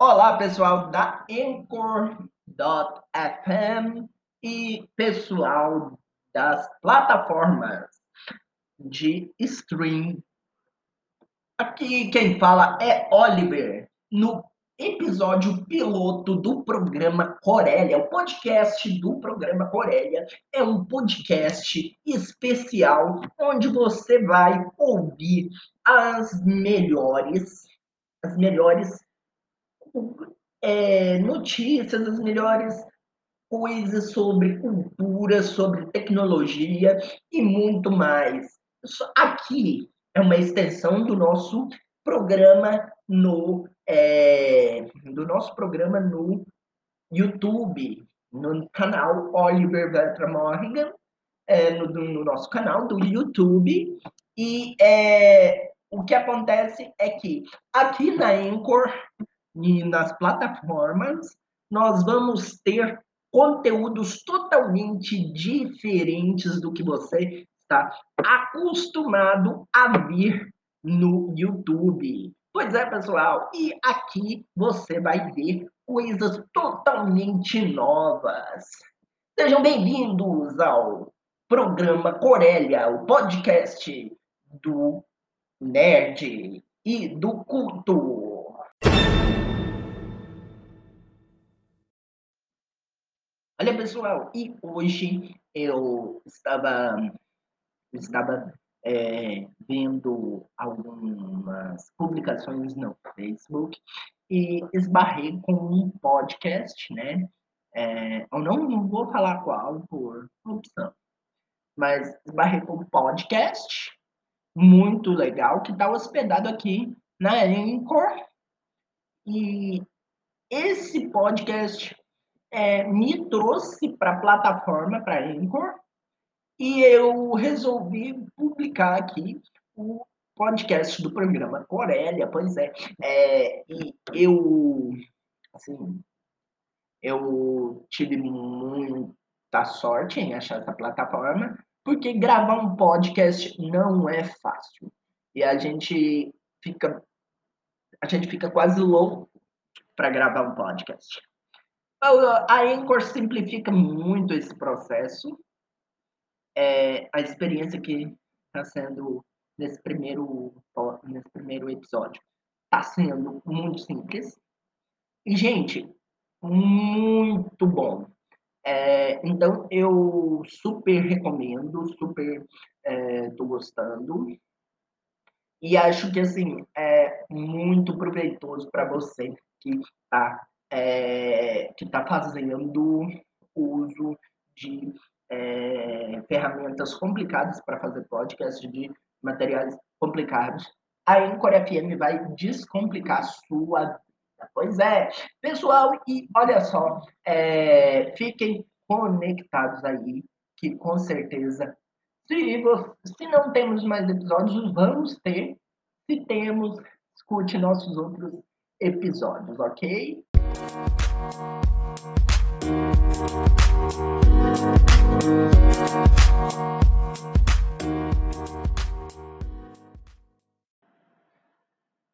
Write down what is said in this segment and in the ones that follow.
Olá, pessoal da Anchor.fm e pessoal das plataformas de stream. Aqui quem fala é Oliver, no episódio piloto do programa Corélia, o podcast do programa Corélia é um podcast especial onde você vai ouvir as melhores as melhores é, notícias, as melhores coisas sobre cultura, sobre tecnologia e muito mais. Aqui é uma extensão do nosso programa no é, do nosso programa no YouTube, no canal Oliver Bertram Morgan, é, no, no, nosso canal do YouTube. E é, o que acontece é que aqui na Anchor e nas plataformas, nós vamos ter conteúdos totalmente diferentes do que você está acostumado a ver no YouTube. Pois é, pessoal, e aqui você vai ver coisas totalmente novas. Sejam bem-vindos ao programa Corélia, o podcast do nerd e do culto. Olha, pessoal, e hoje eu estava, estava é, vendo algumas publicações no Facebook e esbarrei com um podcast, né? É, eu não, vou falar qual por opção, mas esbarrei com um podcast muito legal que está hospedado aqui na Anchor. E esse podcast é, me trouxe para a plataforma, para Anchor, e eu resolvi publicar aqui o podcast do programa Corélia, pois é, é e eu, assim, eu tive muita sorte em achar essa plataforma, porque gravar um podcast não é fácil. E a gente fica a gente fica quase louco para gravar um podcast. A Anchor simplifica muito esse processo. É, a experiência que está sendo nesse primeiro, nesse primeiro episódio está sendo muito simples. E, gente, muito bom. É, então, eu super recomendo, super estou é, gostando. E acho que, assim, é muito proveitoso para você que está é, que está fazendo uso de é, ferramentas complicadas para fazer podcast, de materiais complicados. A Anchor FM vai descomplicar sua vida. Pois é, pessoal, e olha só, é, fiquem conectados aí, que com certeza, se, se não temos mais episódios, vamos ter. Se temos, escute nossos outros episódios, ok?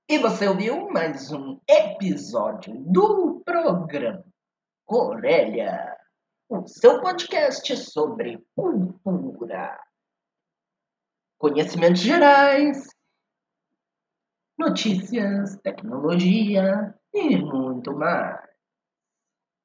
E você ouviu mais um episódio do programa Corélia, o seu podcast sobre cultura, conhecimentos gerais, notícias, tecnologia e muito mais.